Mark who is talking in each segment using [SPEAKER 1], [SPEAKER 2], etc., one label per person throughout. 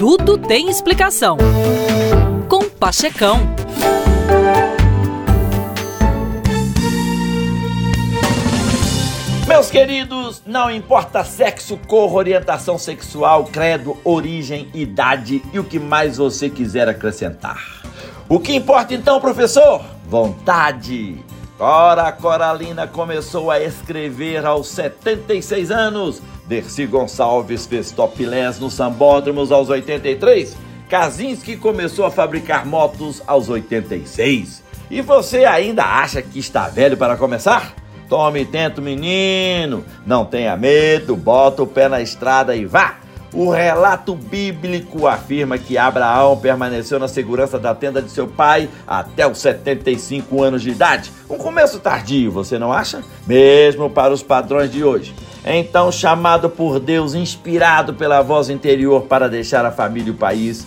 [SPEAKER 1] Tudo tem explicação. Com Pachecão.
[SPEAKER 2] Meus queridos, não importa sexo, cor, orientação sexual, credo, origem, idade e o que mais você quiser acrescentar. O que importa então, professor? Vontade. Ora, Coralina começou a escrever aos 76 anos. Dercy Gonçalves fez topless nos sambódromos aos 83. Kaczynski começou a fabricar motos aos 86. E você ainda acha que está velho para começar? Tome tento, menino. Não tenha medo, bota o pé na estrada e vá. O relato bíblico afirma que Abraão permaneceu na segurança da tenda de seu pai até os 75 anos de idade. Um começo tardio, você não acha? Mesmo para os padrões de hoje. Então, chamado por Deus, inspirado pela voz interior para deixar a família e o país,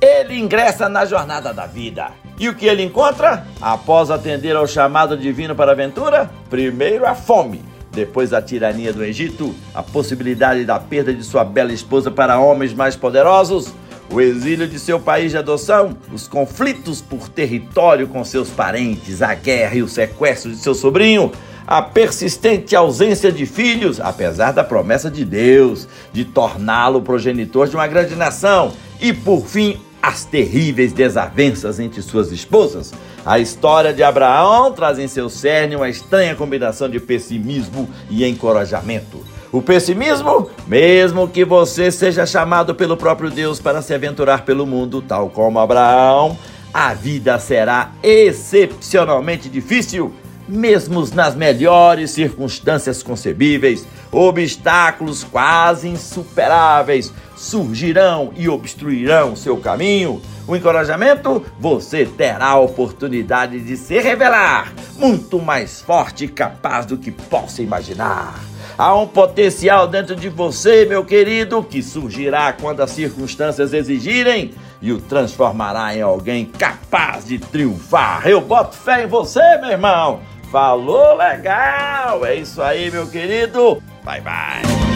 [SPEAKER 2] ele ingressa na jornada da vida. E o que ele encontra? Após atender ao chamado divino para a aventura, primeiro a fome, depois a tirania do Egito, a possibilidade da perda de sua bela esposa para homens mais poderosos, o exílio de seu país de adoção, os conflitos por território com seus parentes, a guerra e o sequestro de seu sobrinho, a persistente ausência de filhos, apesar da promessa de Deus de torná-lo progenitor de uma grande nação, e por fim as terríveis desavenças entre suas esposas. A história de Abraão traz em seu cerne uma estranha combinação de pessimismo e encorajamento. O pessimismo, mesmo que você seja chamado pelo próprio Deus para se aventurar pelo mundo, tal como Abraão, a vida será excepcionalmente difícil mesmo nas melhores circunstâncias concebíveis, obstáculos quase insuperáveis surgirão e obstruirão seu caminho. O encorajamento, você terá a oportunidade de se revelar muito mais forte e capaz do que possa imaginar. Há um potencial dentro de você, meu querido, que surgirá quando as circunstâncias exigirem e o transformará em alguém capaz de triunfar. Eu boto fé em você, meu irmão. Falou legal! É isso aí, meu querido. Bye bye.